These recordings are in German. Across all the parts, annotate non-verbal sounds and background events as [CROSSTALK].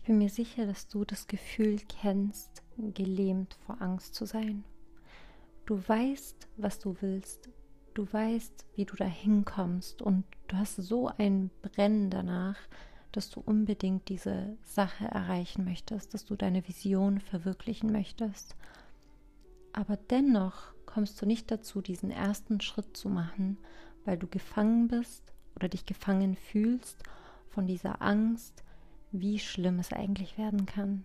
Ich bin mir sicher, dass du das Gefühl kennst, gelähmt vor Angst zu sein. Du weißt, was du willst. Du weißt, wie du da hinkommst und du hast so ein Brennen danach, dass du unbedingt diese Sache erreichen möchtest, dass du deine Vision verwirklichen möchtest. Aber dennoch kommst du nicht dazu, diesen ersten Schritt zu machen, weil du gefangen bist oder dich gefangen fühlst von dieser Angst, wie schlimm es eigentlich werden kann.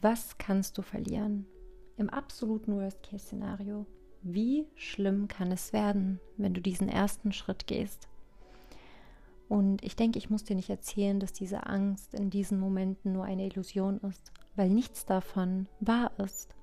Was kannst du verlieren? Im absoluten Worst-Case-Szenario, wie schlimm kann es werden, wenn du diesen ersten Schritt gehst? Und ich denke, ich muss dir nicht erzählen, dass diese Angst in diesen Momenten nur eine Illusion ist, weil nichts davon wahr ist.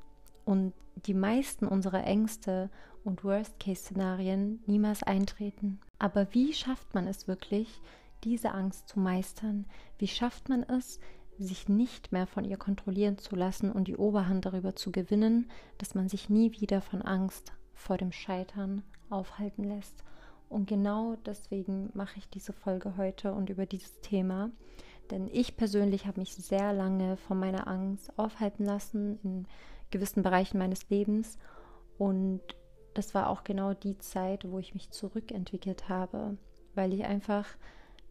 Und die meisten unserer Ängste und Worst-Case-Szenarien niemals eintreten. Aber wie schafft man es wirklich, diese Angst zu meistern? Wie schafft man es, sich nicht mehr von ihr kontrollieren zu lassen und die Oberhand darüber zu gewinnen, dass man sich nie wieder von Angst vor dem Scheitern aufhalten lässt. Und genau deswegen mache ich diese Folge heute und über dieses Thema. Denn ich persönlich habe mich sehr lange von meiner Angst aufhalten lassen in gewissen Bereichen meines Lebens. Und das war auch genau die Zeit, wo ich mich zurückentwickelt habe, weil ich einfach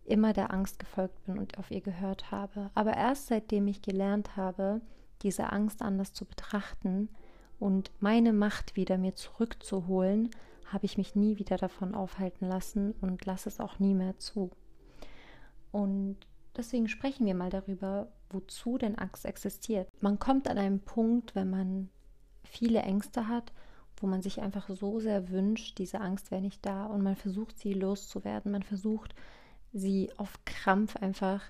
immer der Angst gefolgt bin und auf ihr gehört habe. Aber erst seitdem ich gelernt habe, diese Angst anders zu betrachten und meine Macht wieder mir zurückzuholen, habe ich mich nie wieder davon aufhalten lassen und lasse es auch nie mehr zu. Und deswegen sprechen wir mal darüber, wozu denn Angst existiert. Man kommt an einen Punkt, wenn man viele Ängste hat, wo man sich einfach so sehr wünscht, diese Angst wäre nicht da und man versucht sie loszuwerden. Man versucht sie auf Krampf einfach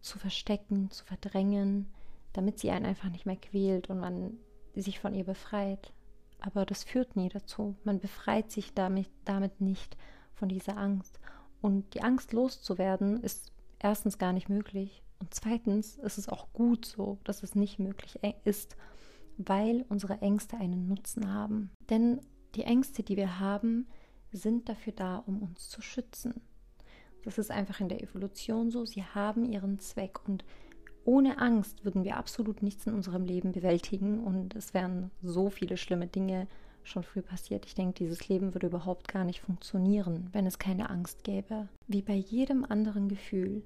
zu verstecken, zu verdrängen, damit sie einen einfach nicht mehr quält und man sich von ihr befreit. Aber das führt nie dazu. Man befreit sich damit, damit nicht von dieser Angst. Und die Angst loszuwerden ist erstens gar nicht möglich. Und zweitens ist es auch gut so, dass es nicht möglich ist, weil unsere Ängste einen Nutzen haben. Denn die Ängste, die wir haben, sind dafür da, um uns zu schützen. Das ist einfach in der Evolution so. Sie haben ihren Zweck und ohne Angst würden wir absolut nichts in unserem Leben bewältigen und es wären so viele schlimme Dinge schon früh passiert. Ich denke, dieses Leben würde überhaupt gar nicht funktionieren, wenn es keine Angst gäbe. Wie bei jedem anderen Gefühl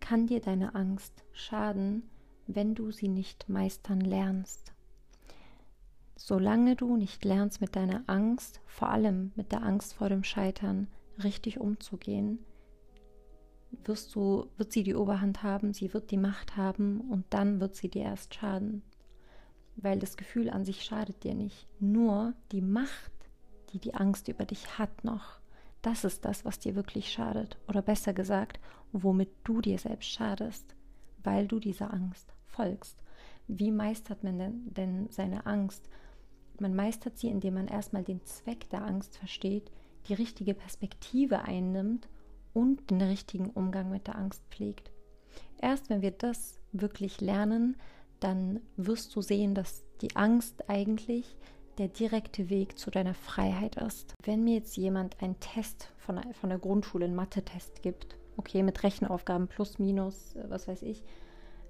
kann dir deine Angst schaden, wenn du sie nicht meistern lernst. Solange du nicht lernst, mit deiner Angst, vor allem mit der Angst vor dem Scheitern, richtig umzugehen, wirst du, wird sie die Oberhand haben, sie wird die Macht haben und dann wird sie dir erst schaden. Weil das Gefühl an sich schadet dir nicht. Nur die Macht, die die Angst über dich hat noch, das ist das, was dir wirklich schadet. Oder besser gesagt, womit du dir selbst schadest, weil du dieser Angst folgst. Wie meistert man denn, denn seine Angst? Man meistert sie, indem man erstmal den Zweck der Angst versteht, die richtige Perspektive einnimmt und den richtigen Umgang mit der Angst pflegt. Erst wenn wir das wirklich lernen, dann wirst du sehen, dass die Angst eigentlich der direkte Weg zu deiner Freiheit ist. Wenn mir jetzt jemand einen Test von der, von der Grundschule, einen Mathe-Test gibt, okay, mit Rechenaufgaben plus, minus, äh, was weiß ich,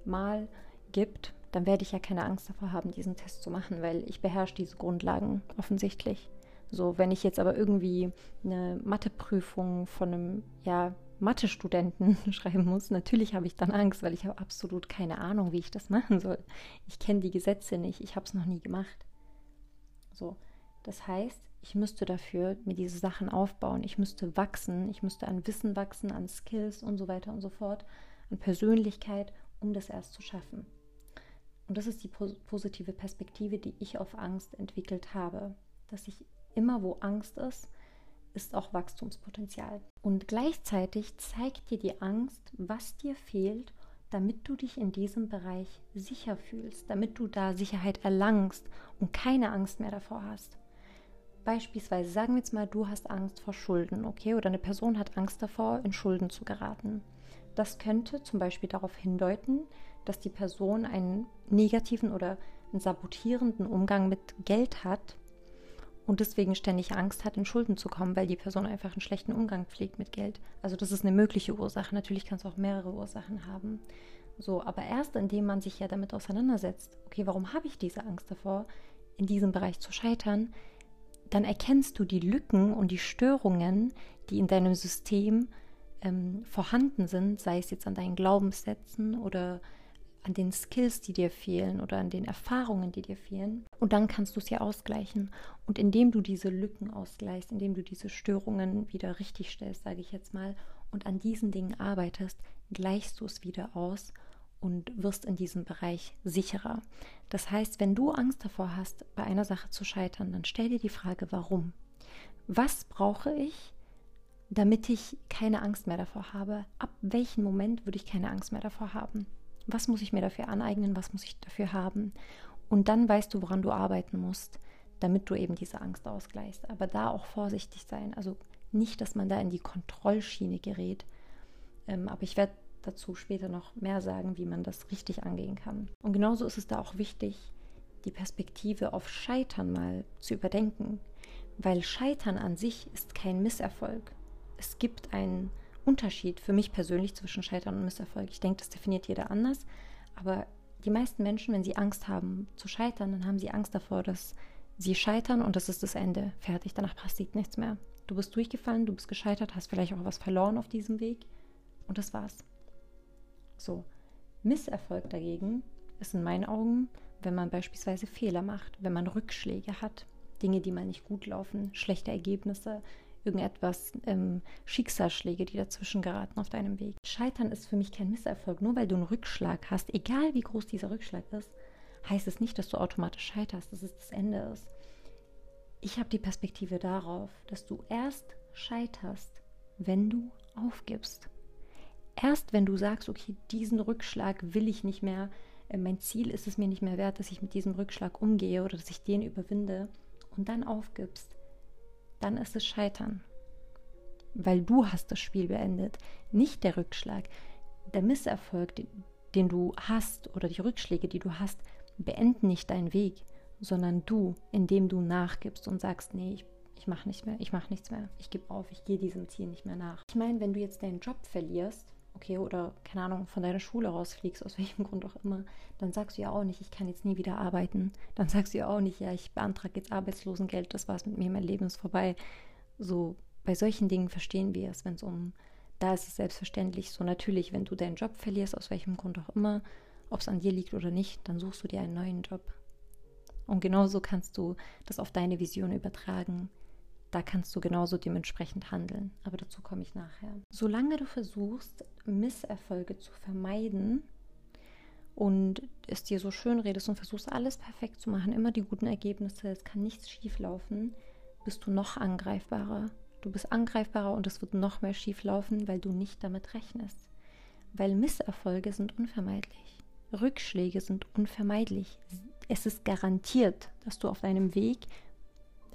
mal gibt, dann werde ich ja keine Angst davor haben, diesen Test zu machen, weil ich beherrsche diese Grundlagen offensichtlich. So, wenn ich jetzt aber irgendwie eine Matheprüfung von einem, ja, Mathe-Studenten [LAUGHS] schreiben muss, natürlich habe ich dann Angst, weil ich habe absolut keine Ahnung, wie ich das machen soll. Ich kenne die Gesetze nicht, ich habe es noch nie gemacht. So, das heißt, ich müsste dafür mir diese Sachen aufbauen, ich müsste wachsen, ich müsste an Wissen wachsen, an Skills und so weiter und so fort, an Persönlichkeit, um das erst zu schaffen. Und das ist die positive Perspektive, die ich auf Angst entwickelt habe, dass ich immer wo Angst ist, ist auch Wachstumspotenzial. Und gleichzeitig zeigt dir die Angst, was dir fehlt, damit du dich in diesem Bereich sicher fühlst, damit du da Sicherheit erlangst und keine Angst mehr davor hast. Beispielsweise sagen wir jetzt mal, du hast Angst vor Schulden, okay? Oder eine Person hat Angst davor, in Schulden zu geraten. Das könnte zum Beispiel darauf hindeuten, dass die Person einen negativen oder einen sabotierenden Umgang mit Geld hat und deswegen ständig Angst hat, in Schulden zu kommen, weil die Person einfach einen schlechten Umgang pflegt mit Geld. Also das ist eine mögliche Ursache. Natürlich kann es auch mehrere Ursachen haben. So, aber erst indem man sich ja damit auseinandersetzt, okay, warum habe ich diese Angst davor, in diesem Bereich zu scheitern, dann erkennst du die Lücken und die Störungen, die in deinem System ähm, vorhanden sind, sei es jetzt an deinen Glaubenssätzen oder an den Skills, die dir fehlen oder an den Erfahrungen, die dir fehlen. Und dann kannst du es ja ausgleichen. Und indem du diese Lücken ausgleichst, indem du diese Störungen wieder richtig stellst, sage ich jetzt mal, und an diesen Dingen arbeitest, gleichst du es wieder aus und wirst in diesem Bereich sicherer. Das heißt, wenn du Angst davor hast, bei einer Sache zu scheitern, dann stell dir die Frage, warum? Was brauche ich, damit ich keine Angst mehr davor habe? Ab welchem Moment würde ich keine Angst mehr davor haben? Was muss ich mir dafür aneignen? Was muss ich dafür haben? Und dann weißt du, woran du arbeiten musst, damit du eben diese Angst ausgleichst. Aber da auch vorsichtig sein. Also nicht, dass man da in die Kontrollschiene gerät. Ähm, aber ich werde dazu später noch mehr sagen, wie man das richtig angehen kann. Und genauso ist es da auch wichtig, die Perspektive auf Scheitern mal zu überdenken. Weil Scheitern an sich ist kein Misserfolg. Es gibt einen Unterschied für mich persönlich zwischen Scheitern und Misserfolg. Ich denke, das definiert jeder anders. Aber die meisten Menschen, wenn sie Angst haben zu scheitern, dann haben sie Angst davor, dass sie scheitern und das ist das Ende. Fertig, danach passiert nichts mehr. Du bist durchgefallen, du bist gescheitert, hast vielleicht auch was verloren auf diesem Weg und das war's. So, Misserfolg dagegen ist in meinen Augen, wenn man beispielsweise Fehler macht, wenn man Rückschläge hat, Dinge, die mal nicht gut laufen, schlechte Ergebnisse, irgendetwas, ähm, Schicksalsschläge, die dazwischen geraten auf deinem Weg. Scheitern ist für mich kein Misserfolg. Nur weil du einen Rückschlag hast, egal wie groß dieser Rückschlag ist, heißt es nicht, dass du automatisch scheiterst, dass es das Ende ist. Ich habe die Perspektive darauf, dass du erst scheiterst, wenn du aufgibst. Erst wenn du sagst, okay, diesen Rückschlag will ich nicht mehr, äh, mein Ziel ist es mir nicht mehr wert, dass ich mit diesem Rückschlag umgehe oder dass ich den überwinde und dann aufgibst, dann ist es Scheitern. Weil du hast das Spiel beendet, nicht der Rückschlag. Der Misserfolg, den, du hast oder die Rückschläge, die du hast, beenden nicht deinen Weg, sondern du, indem du nachgibst und sagst, nee, ich, ich mache nicht mehr, ich mache nichts mehr, ich gebe auf, ich gehe diesem Ziel nicht mehr nach. Ich meine, wenn du jetzt deinen Job verlierst, okay, oder keine Ahnung, von deiner Schule rausfliegst, aus welchem Grund auch immer, dann sagst du ja auch nicht, ich kann jetzt nie wieder arbeiten. Dann sagst du ja auch nicht, ja, ich beantrage jetzt Arbeitslosengeld, das war's mit mir, mein Leben ist vorbei. So, bei solchen Dingen verstehen wir es, wenn es um, da ist es selbstverständlich so natürlich, wenn du deinen Job verlierst, aus welchem Grund auch immer, ob es an dir liegt oder nicht, dann suchst du dir einen neuen Job. Und genauso kannst du das auf deine Vision übertragen da kannst du genauso dementsprechend handeln. Aber dazu komme ich nachher. Solange du versuchst, Misserfolge zu vermeiden und es dir so schön redest und versuchst, alles perfekt zu machen, immer die guten Ergebnisse, es kann nichts schief laufen, bist du noch angreifbarer. Du bist angreifbarer und es wird noch mehr schief laufen, weil du nicht damit rechnest. Weil Misserfolge sind unvermeidlich. Rückschläge sind unvermeidlich. Es ist garantiert, dass du auf deinem Weg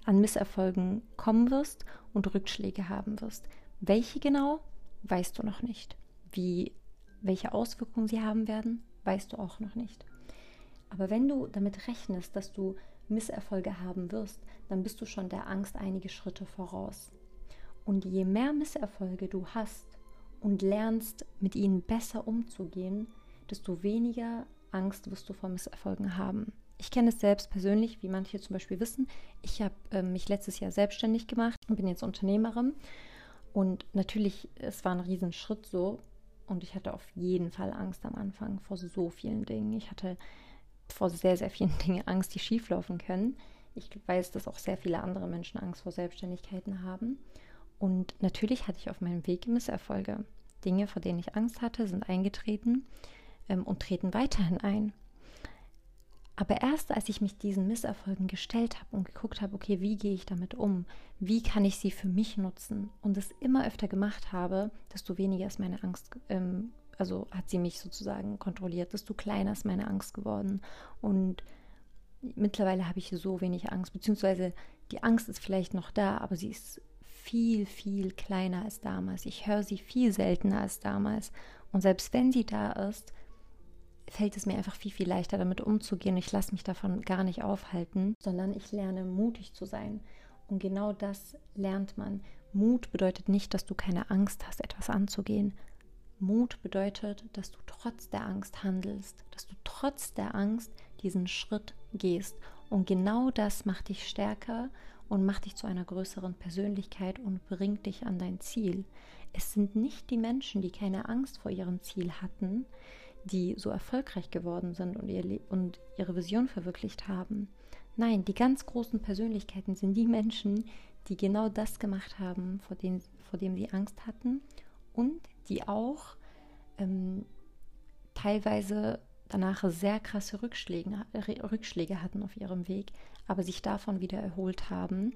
an Misserfolgen kommen wirst und Rückschläge haben wirst. Welche genau, weißt du noch nicht. Wie, welche Auswirkungen sie haben werden, weißt du auch noch nicht. Aber wenn du damit rechnest, dass du Misserfolge haben wirst, dann bist du schon der Angst einige Schritte voraus. Und je mehr Misserfolge du hast und lernst, mit ihnen besser umzugehen, desto weniger Angst wirst du vor Misserfolgen haben. Ich kenne es selbst persönlich, wie manche zum Beispiel wissen. Ich habe äh, mich letztes Jahr selbstständig gemacht und bin jetzt Unternehmerin. Und natürlich, es war ein Riesenschritt so. Und ich hatte auf jeden Fall Angst am Anfang vor so vielen Dingen. Ich hatte vor sehr, sehr vielen [LAUGHS] Dingen Angst, die schieflaufen können. Ich weiß, dass auch sehr viele andere Menschen Angst vor Selbstständigkeiten haben. Und natürlich hatte ich auf meinem Weg Misserfolge. Dinge, vor denen ich Angst hatte, sind eingetreten ähm, und treten weiterhin ein. Aber erst als ich mich diesen Misserfolgen gestellt habe und geguckt habe, okay, wie gehe ich damit um? Wie kann ich sie für mich nutzen? Und es immer öfter gemacht habe, desto weniger ist meine Angst, ähm, also hat sie mich sozusagen kontrolliert, desto kleiner ist meine Angst geworden. Und mittlerweile habe ich so wenig Angst, beziehungsweise die Angst ist vielleicht noch da, aber sie ist viel, viel kleiner als damals. Ich höre sie viel seltener als damals. Und selbst wenn sie da ist, fällt es mir einfach viel, viel leichter damit umzugehen. Ich lasse mich davon gar nicht aufhalten, sondern ich lerne mutig zu sein. Und genau das lernt man. Mut bedeutet nicht, dass du keine Angst hast, etwas anzugehen. Mut bedeutet, dass du trotz der Angst handelst, dass du trotz der Angst diesen Schritt gehst. Und genau das macht dich stärker und macht dich zu einer größeren Persönlichkeit und bringt dich an dein Ziel. Es sind nicht die Menschen, die keine Angst vor ihrem Ziel hatten, die so erfolgreich geworden sind und, ihr und ihre Vision verwirklicht haben. Nein, die ganz großen Persönlichkeiten sind die Menschen, die genau das gemacht haben, vor dem, vor dem sie Angst hatten und die auch ähm, teilweise danach sehr krasse Rückschläge, Rückschläge hatten auf ihrem Weg, aber sich davon wieder erholt haben,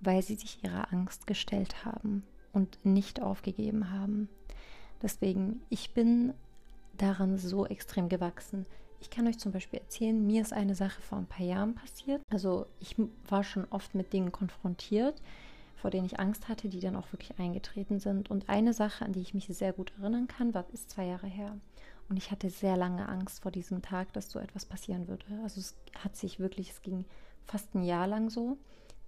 weil sie sich ihrer Angst gestellt haben und nicht aufgegeben haben. Deswegen, ich bin daran so extrem gewachsen. Ich kann euch zum Beispiel erzählen, mir ist eine Sache vor ein paar Jahren passiert. Also ich war schon oft mit Dingen konfrontiert, vor denen ich Angst hatte, die dann auch wirklich eingetreten sind. Und eine Sache, an die ich mich sehr gut erinnern kann, war, ist zwei Jahre her. Und ich hatte sehr lange Angst vor diesem Tag, dass so etwas passieren würde. Also es hat sich wirklich, es ging fast ein Jahr lang so.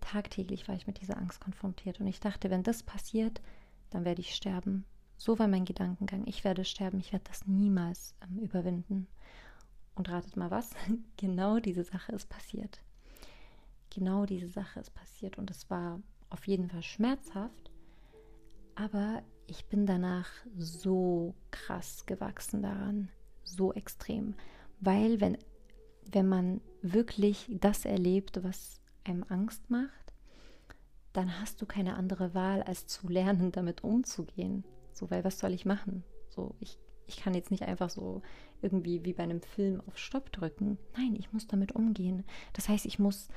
Tagtäglich war ich mit dieser Angst konfrontiert. Und ich dachte, wenn das passiert, dann werde ich sterben. So war mein Gedankengang. Ich werde sterben, ich werde das niemals ähm, überwinden. Und ratet mal was? [LAUGHS] genau diese Sache ist passiert. Genau diese Sache ist passiert und es war auf jeden Fall schmerzhaft, aber ich bin danach so krass gewachsen daran, so extrem, weil wenn wenn man wirklich das erlebt, was einem Angst macht, dann hast du keine andere Wahl, als zu lernen, [LAUGHS] damit umzugehen. So, weil was soll ich machen? So, ich, ich kann jetzt nicht einfach so irgendwie wie bei einem Film auf Stopp drücken. Nein, ich muss damit umgehen. Das heißt, ich muss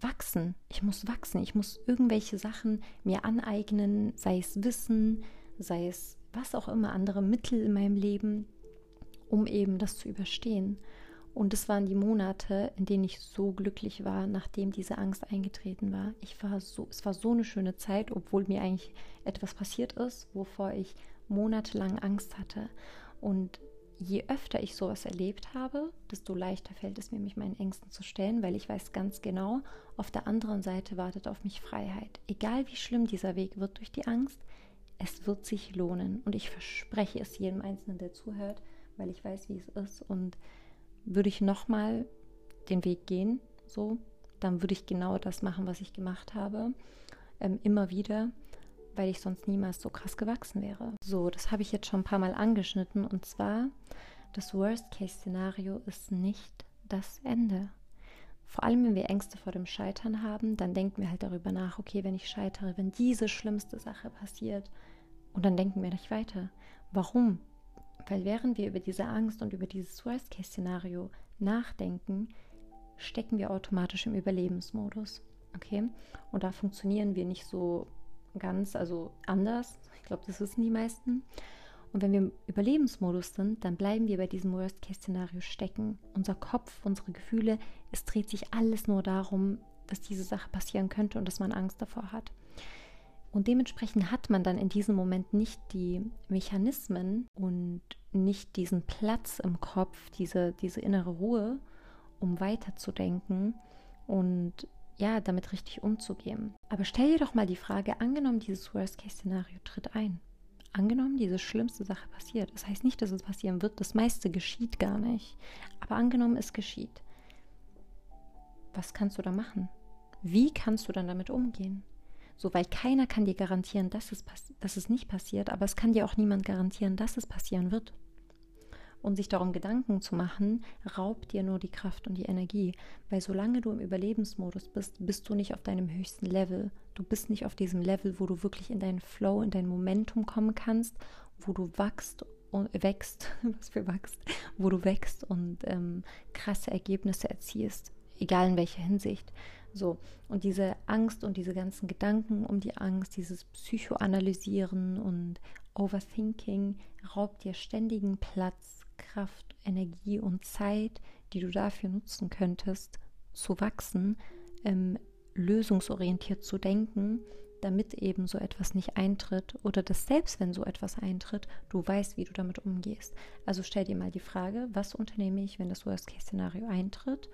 wachsen. Ich muss wachsen. Ich muss irgendwelche Sachen mir aneignen, sei es Wissen, sei es was auch immer, andere Mittel in meinem Leben, um eben das zu überstehen. Und es waren die Monate, in denen ich so glücklich war, nachdem diese Angst eingetreten war. Ich war so, es war so eine schöne Zeit, obwohl mir eigentlich etwas passiert ist, wovor ich monatelang Angst hatte. Und je öfter ich sowas erlebt habe, desto leichter fällt es mir, mich meinen Ängsten zu stellen, weil ich weiß ganz genau, auf der anderen Seite wartet auf mich Freiheit. Egal wie schlimm dieser Weg wird durch die Angst, es wird sich lohnen. Und ich verspreche es jedem Einzelnen, der zuhört, weil ich weiß, wie es ist. Und würde ich nochmal den Weg gehen, so, dann würde ich genau das machen, was ich gemacht habe, ähm, immer wieder, weil ich sonst niemals so krass gewachsen wäre. So, das habe ich jetzt schon ein paar Mal angeschnitten und zwar, das Worst-Case-Szenario ist nicht das Ende. Vor allem, wenn wir Ängste vor dem Scheitern haben, dann denken wir halt darüber nach, okay, wenn ich scheitere, wenn diese schlimmste Sache passiert, und dann denken wir nicht weiter. Warum? Weil während wir über diese Angst und über dieses Worst-Case-Szenario nachdenken, stecken wir automatisch im Überlebensmodus. Okay? Und da funktionieren wir nicht so ganz, also anders. Ich glaube, das wissen die meisten. Und wenn wir im Überlebensmodus sind, dann bleiben wir bei diesem Worst-Case-Szenario stecken. Unser Kopf, unsere Gefühle, es dreht sich alles nur darum, dass diese Sache passieren könnte und dass man Angst davor hat. Und dementsprechend hat man dann in diesem Moment nicht die Mechanismen und nicht diesen Platz im Kopf, diese, diese innere Ruhe, um weiterzudenken und ja, damit richtig umzugehen. Aber stell dir doch mal die Frage, angenommen, dieses Worst-Case-Szenario tritt ein. Angenommen, diese schlimmste Sache passiert. Das heißt nicht, dass es passieren wird, das meiste geschieht gar nicht. Aber angenommen, es geschieht. Was kannst du da machen? Wie kannst du dann damit umgehen? So, weil keiner kann dir garantieren, dass es, dass es nicht passiert, aber es kann dir auch niemand garantieren, dass es passieren wird. Und sich darum Gedanken zu machen, raubt dir nur die Kraft und die Energie. Weil solange du im Überlebensmodus bist, bist du nicht auf deinem höchsten Level. Du bist nicht auf diesem Level, wo du wirklich in deinen Flow, in dein Momentum kommen kannst, wo du wachst wächst, [LAUGHS] was für wachst, wo du wächst und ähm, krasse Ergebnisse erzielst, egal in welcher Hinsicht. So, und diese Angst und diese ganzen Gedanken um die Angst, dieses Psychoanalysieren und Overthinking raubt dir ständigen Platz, Kraft, Energie und Zeit, die du dafür nutzen könntest, zu wachsen, ähm, lösungsorientiert zu denken damit eben so etwas nicht eintritt oder dass selbst wenn so etwas eintritt, du weißt, wie du damit umgehst. Also stell dir mal die Frage, was unternehme ich, wenn das Worst-Case-Szenario eintritt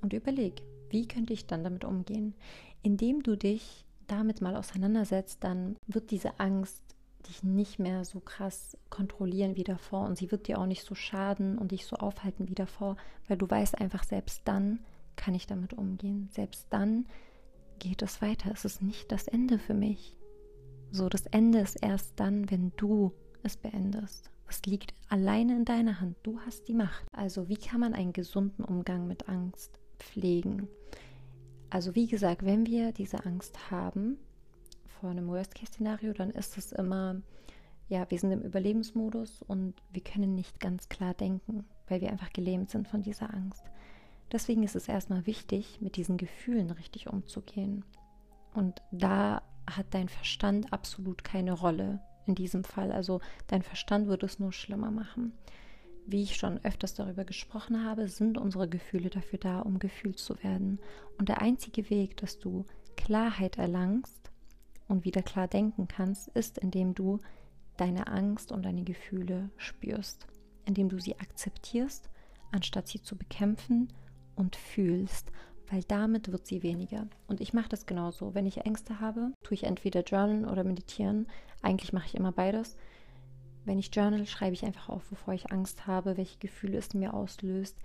und überleg, wie könnte ich dann damit umgehen? Indem du dich damit mal auseinandersetzt, dann wird diese Angst dich nicht mehr so krass kontrollieren wie davor und sie wird dir auch nicht so schaden und dich so aufhalten wie davor, weil du weißt einfach, selbst dann kann ich damit umgehen. Selbst dann geht es weiter. Es ist nicht das Ende für mich. So, das Ende ist erst dann, wenn du es beendest. Es liegt alleine in deiner Hand. Du hast die Macht. Also, wie kann man einen gesunden Umgang mit Angst pflegen? Also, wie gesagt, wenn wir diese Angst haben, vor einem Worst-Case-Szenario, dann ist es immer, ja, wir sind im Überlebensmodus und wir können nicht ganz klar denken, weil wir einfach gelähmt sind von dieser Angst. Deswegen ist es erstmal wichtig, mit diesen Gefühlen richtig umzugehen. Und da hat dein Verstand absolut keine Rolle in diesem Fall. Also dein Verstand würde es nur schlimmer machen. Wie ich schon öfters darüber gesprochen habe, sind unsere Gefühle dafür da, um gefühlt zu werden. Und der einzige Weg, dass du Klarheit erlangst, und wieder klar denken kannst, ist, indem du deine Angst und deine Gefühle spürst, indem du sie akzeptierst, anstatt sie zu bekämpfen und fühlst, weil damit wird sie weniger. Und ich mache das genauso. Wenn ich Ängste habe, tue ich entweder journalen oder meditieren. Eigentlich mache ich immer beides. Wenn ich journal, schreibe ich einfach auf, wovor ich Angst habe, welche Gefühle es mir auslöst,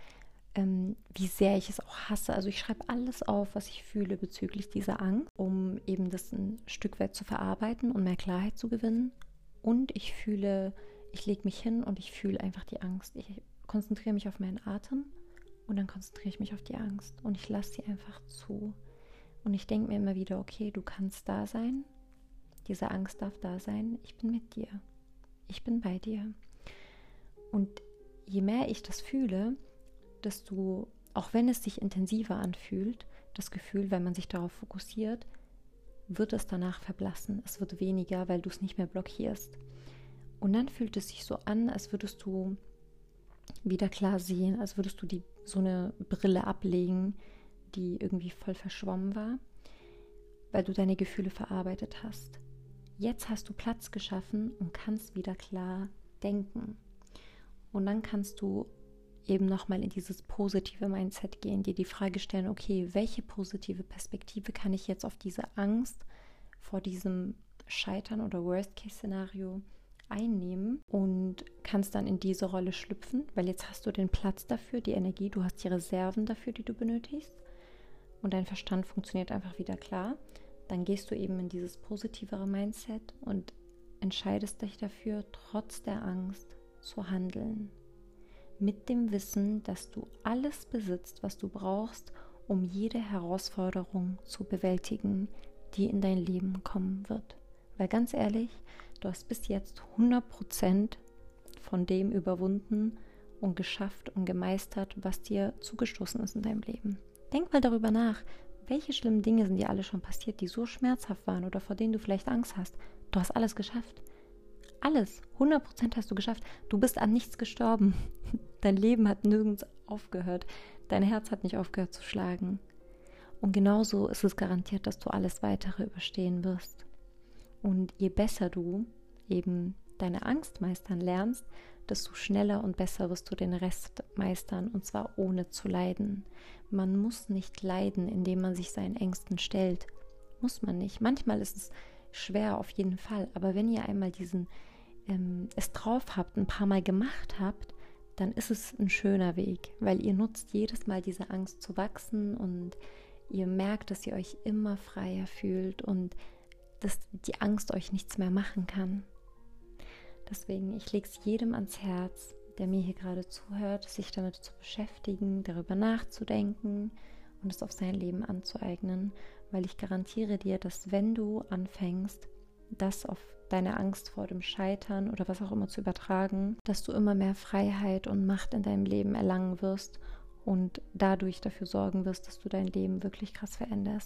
ähm, wie sehr ich es auch hasse. Also ich schreibe alles auf, was ich fühle bezüglich dieser Angst, um eben das ein Stück weit zu verarbeiten und mehr Klarheit zu gewinnen. Und ich fühle, ich lege mich hin und ich fühle einfach die Angst. Ich konzentriere mich auf meinen Atem und dann konzentriere ich mich auf die Angst und ich lasse sie einfach zu. Und ich denke mir immer wieder, okay, du kannst da sein. Diese Angst darf da sein. Ich bin mit dir. Ich bin bei dir. Und je mehr ich das fühle, du, auch wenn es sich intensiver anfühlt, das Gefühl, wenn man sich darauf fokussiert, wird es danach verblassen. Es wird weniger, weil du es nicht mehr blockierst. Und dann fühlt es sich so an, als würdest du wieder klar sehen, als würdest du die, so eine Brille ablegen, die irgendwie voll verschwommen war, weil du deine Gefühle verarbeitet hast. Jetzt hast du Platz geschaffen und kannst wieder klar denken. Und dann kannst du eben nochmal in dieses positive Mindset gehen, dir die Frage stellen, okay, welche positive Perspektive kann ich jetzt auf diese Angst vor diesem Scheitern oder Worst-Case-Szenario einnehmen und kannst dann in diese Rolle schlüpfen, weil jetzt hast du den Platz dafür, die Energie, du hast die Reserven dafür, die du benötigst und dein Verstand funktioniert einfach wieder klar. Dann gehst du eben in dieses positivere Mindset und entscheidest dich dafür, trotz der Angst zu handeln mit dem Wissen, dass du alles besitzt, was du brauchst, um jede Herausforderung zu bewältigen, die in dein Leben kommen wird. Weil ganz ehrlich, du hast bis jetzt 100% von dem überwunden und geschafft und gemeistert, was dir zugestoßen ist in deinem Leben. Denk mal darüber nach, welche schlimmen Dinge sind dir alle schon passiert, die so schmerzhaft waren oder vor denen du vielleicht Angst hast. Du hast alles geschafft. Alles. 100% hast du geschafft. Du bist an nichts gestorben. [LAUGHS] Dein Leben hat nirgends aufgehört. Dein Herz hat nicht aufgehört zu schlagen. Und genauso ist es garantiert, dass du alles weitere überstehen wirst. Und je besser du eben deine Angst meistern lernst, desto schneller und besser wirst du den Rest meistern und zwar ohne zu leiden. Man muss nicht leiden, indem man sich seinen Ängsten stellt. Muss man nicht. Manchmal ist es schwer auf jeden Fall, aber wenn ihr einmal diesen ähm, es drauf habt, ein paar Mal gemacht habt, dann ist es ein schöner Weg, weil ihr nutzt jedes Mal diese Angst zu wachsen und ihr merkt, dass ihr euch immer freier fühlt und dass die Angst euch nichts mehr machen kann. Deswegen, ich lege es jedem ans Herz, der mir hier gerade zuhört, sich damit zu beschäftigen, darüber nachzudenken und es auf sein Leben anzueignen, weil ich garantiere dir, dass wenn du anfängst, das auf deine Angst vor dem Scheitern oder was auch immer zu übertragen, dass du immer mehr Freiheit und Macht in deinem Leben erlangen wirst und dadurch dafür sorgen wirst, dass du dein Leben wirklich krass veränderst.